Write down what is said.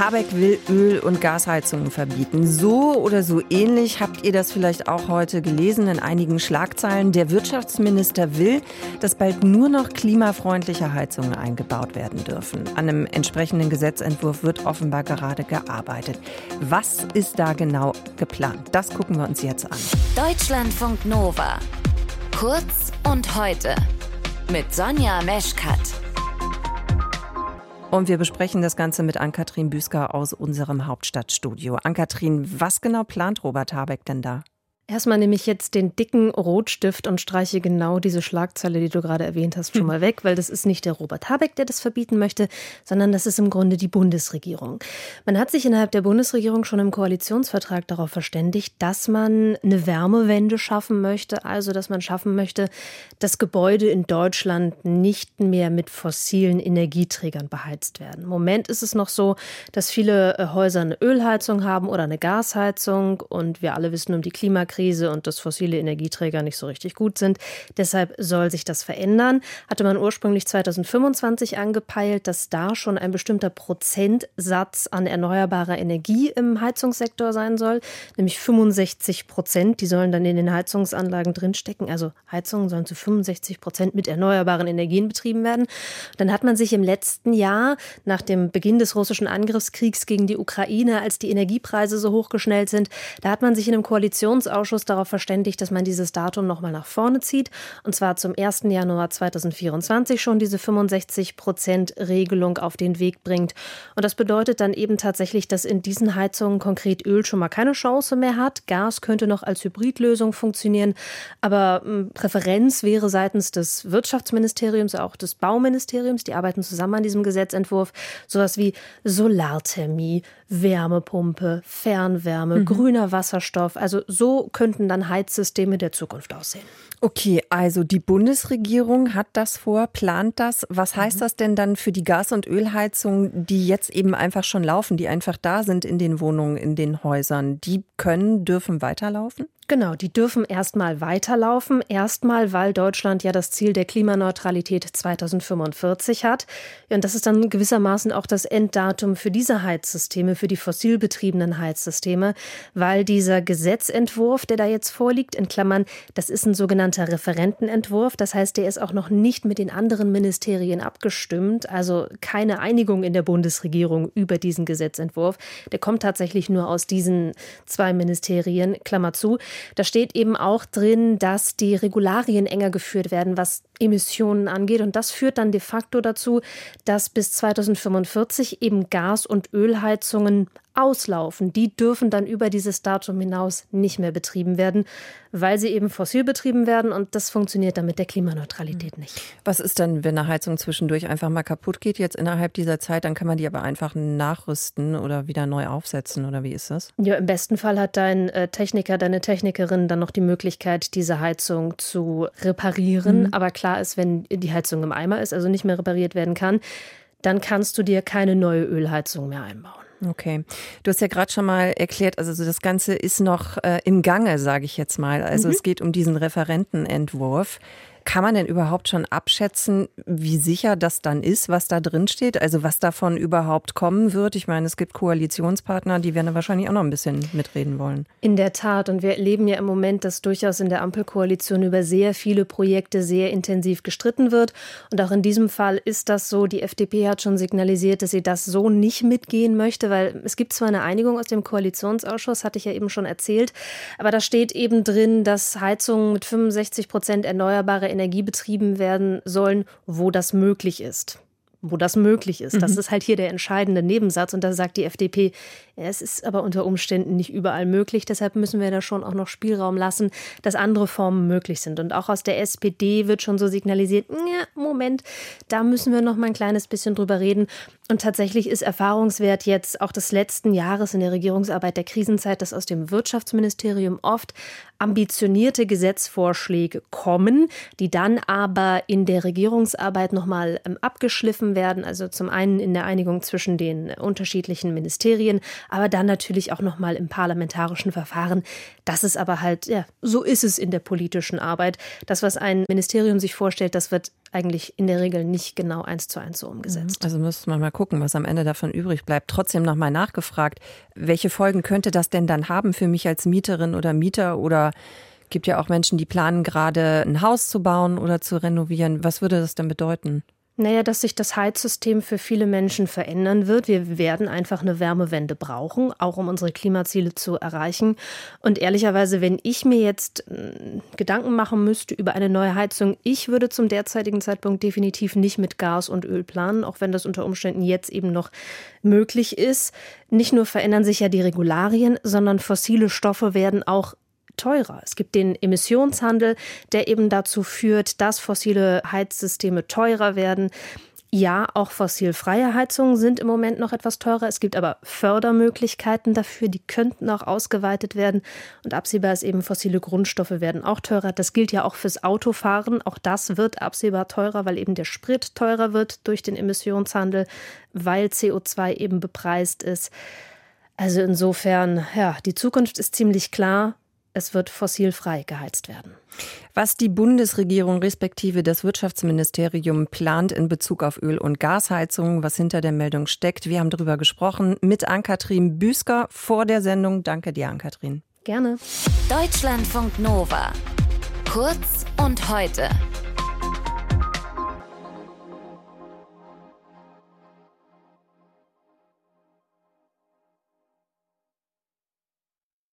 Habeck will Öl- und Gasheizungen verbieten. So oder so ähnlich habt ihr das vielleicht auch heute gelesen in einigen Schlagzeilen. Der Wirtschaftsminister will, dass bald nur noch klimafreundliche Heizungen eingebaut werden dürfen. An einem entsprechenden Gesetzentwurf wird offenbar gerade gearbeitet. Was ist da genau geplant? Das gucken wir uns jetzt an. Deutschlandfunk Nova. Kurz und heute. Mit Sonja Meschkat. Und wir besprechen das Ganze mit Ann-Kathrin Büsker aus unserem Hauptstadtstudio. Ann-Kathrin, was genau plant Robert Habeck denn da? Erstmal nehme ich jetzt den dicken Rotstift und streiche genau diese Schlagzeile, die du gerade erwähnt hast, schon hm. mal weg, weil das ist nicht der Robert Habeck, der das verbieten möchte, sondern das ist im Grunde die Bundesregierung. Man hat sich innerhalb der Bundesregierung schon im Koalitionsvertrag darauf verständigt, dass man eine Wärmewende schaffen möchte, also dass man schaffen möchte, dass Gebäude in Deutschland nicht mehr mit fossilen Energieträgern beheizt werden. Im Moment ist es noch so, dass viele äh, Häuser eine Ölheizung haben oder eine Gasheizung und wir alle wissen um die Klimakrise Klimakrise und dass fossile Energieträger nicht so richtig gut sind. Deshalb soll sich das verändern. Hatte man ursprünglich 2025 angepeilt, dass da schon ein bestimmter Prozentsatz an erneuerbarer Energie im Heizungssektor sein soll, nämlich 65 Prozent. Die sollen dann in den Heizungsanlagen drinstecken. Also Heizungen sollen zu 65 Prozent mit erneuerbaren Energien betrieben werden. Dann hat man sich im letzten Jahr nach dem Beginn des russischen Angriffskriegs gegen die Ukraine, als die Energiepreise so hochgeschnellt sind, da hat man sich in einem Koalitionsausschuss Ausschuss darauf verständigt, dass man dieses Datum nochmal nach vorne zieht. Und zwar zum 1. Januar 2024 schon diese 65 Prozent Regelung auf den Weg bringt. Und das bedeutet dann eben tatsächlich, dass in diesen Heizungen konkret Öl schon mal keine Chance mehr hat. Gas könnte noch als Hybridlösung funktionieren. Aber hm, Präferenz wäre seitens des Wirtschaftsministeriums, auch des Bauministeriums, die arbeiten zusammen an diesem Gesetzentwurf, sowas wie Solarthermie, Wärmepumpe, Fernwärme, mhm. grüner Wasserstoff. Also so könnten dann Heizsysteme der Zukunft aussehen. Okay, also die Bundesregierung hat das vor, plant das. Was heißt mhm. das denn dann für die Gas- und Ölheizungen, die jetzt eben einfach schon laufen, die einfach da sind in den Wohnungen, in den Häusern? Die können, dürfen weiterlaufen? Genau, die dürfen erstmal weiterlaufen. Erstmal, weil Deutschland ja das Ziel der Klimaneutralität 2045 hat. Und das ist dann gewissermaßen auch das Enddatum für diese Heizsysteme, für die fossilbetriebenen Heizsysteme, weil dieser Gesetzentwurf, der da jetzt vorliegt, in Klammern, das ist ein sogenannter Referentenentwurf. Das heißt, der ist auch noch nicht mit den anderen Ministerien abgestimmt. Also keine Einigung in der Bundesregierung über diesen Gesetzentwurf. Der kommt tatsächlich nur aus diesen zwei Ministerien, Klammer zu. Da steht eben auch drin, dass die Regularien enger geführt werden, was Emissionen angeht. Und das führt dann de facto dazu, dass bis 2045 eben Gas- und Ölheizungen auslaufen. Die dürfen dann über dieses Datum hinaus nicht mehr betrieben werden, weil sie eben fossil betrieben werden und das funktioniert dann mit der Klimaneutralität nicht. Was ist dann, wenn eine Heizung zwischendurch einfach mal kaputt geht jetzt innerhalb dieser Zeit, dann kann man die aber einfach nachrüsten oder wieder neu aufsetzen oder wie ist das? Ja, im besten Fall hat dein äh, Techniker, deine Technikerin dann noch die Möglichkeit, diese Heizung zu reparieren. Mhm. Aber klar ist, wenn die Heizung im Eimer ist, also nicht mehr repariert werden kann, dann kannst du dir keine neue Ölheizung mehr einbauen. Okay. Du hast ja gerade schon mal erklärt, also das Ganze ist noch äh, im Gange, sage ich jetzt mal. Also mhm. es geht um diesen Referentenentwurf. Kann man denn überhaupt schon abschätzen, wie sicher das dann ist, was da drin steht? Also was davon überhaupt kommen wird? Ich meine, es gibt Koalitionspartner, die werden wahrscheinlich auch noch ein bisschen mitreden wollen. In der Tat. Und wir erleben ja im Moment, dass durchaus in der Ampelkoalition über sehr viele Projekte sehr intensiv gestritten wird. Und auch in diesem Fall ist das so. Die FDP hat schon signalisiert, dass sie das so nicht mitgehen möchte, weil es gibt zwar eine Einigung aus dem Koalitionsausschuss, hatte ich ja eben schon erzählt, aber da steht eben drin, dass Heizungen mit 65 Prozent erneuerbare Energie betrieben werden sollen, wo das möglich ist wo das möglich ist. Das mhm. ist halt hier der entscheidende Nebensatz. Und da sagt die FDP, es ist aber unter Umständen nicht überall möglich. Deshalb müssen wir da schon auch noch Spielraum lassen, dass andere Formen möglich sind. Und auch aus der SPD wird schon so signalisiert, Moment, da müssen wir noch mal ein kleines bisschen drüber reden. Und tatsächlich ist Erfahrungswert jetzt auch des letzten Jahres in der Regierungsarbeit der Krisenzeit, dass aus dem Wirtschaftsministerium oft ambitionierte Gesetzvorschläge kommen, die dann aber in der Regierungsarbeit nochmal ähm, abgeschliffen werden. Also zum einen in der Einigung zwischen den unterschiedlichen Ministerien, aber dann natürlich auch nochmal im parlamentarischen Verfahren. Das ist aber halt, ja, so ist es in der politischen Arbeit. Das, was ein Ministerium sich vorstellt, das wird eigentlich in der Regel nicht genau eins zu eins so umgesetzt. Also müsste man mal gucken, was am Ende davon übrig bleibt. Trotzdem nochmal nachgefragt, welche Folgen könnte das denn dann haben für mich als Mieterin oder Mieter oder gibt ja auch Menschen, die planen gerade ein Haus zu bauen oder zu renovieren. Was würde das denn bedeuten? Naja, dass sich das Heizsystem für viele Menschen verändern wird. Wir werden einfach eine Wärmewende brauchen, auch um unsere Klimaziele zu erreichen. Und ehrlicherweise, wenn ich mir jetzt äh, Gedanken machen müsste über eine neue Heizung, ich würde zum derzeitigen Zeitpunkt definitiv nicht mit Gas und Öl planen, auch wenn das unter Umständen jetzt eben noch möglich ist. Nicht nur verändern sich ja die Regularien, sondern fossile Stoffe werden auch teurer. Es gibt den Emissionshandel, der eben dazu führt, dass fossile Heizsysteme teurer werden. Ja, auch fossilfreie Heizungen sind im Moment noch etwas teurer. Es gibt aber Fördermöglichkeiten dafür, die könnten auch ausgeweitet werden. Und absehbar ist eben, fossile Grundstoffe werden auch teurer. Das gilt ja auch fürs Autofahren. Auch das wird absehbar teurer, weil eben der Sprit teurer wird durch den Emissionshandel, weil CO2 eben bepreist ist. Also insofern, ja, die Zukunft ist ziemlich klar es wird fossilfrei geheizt werden. Was die Bundesregierung respektive das Wirtschaftsministerium plant in Bezug auf Öl- und Gasheizungen, was hinter der Meldung steckt, wir haben darüber gesprochen mit Ann-Kathrin Büsker vor der Sendung. Danke dir, Ann-Kathrin. Gerne. Deutschlandfunk Nova. Kurz und heute.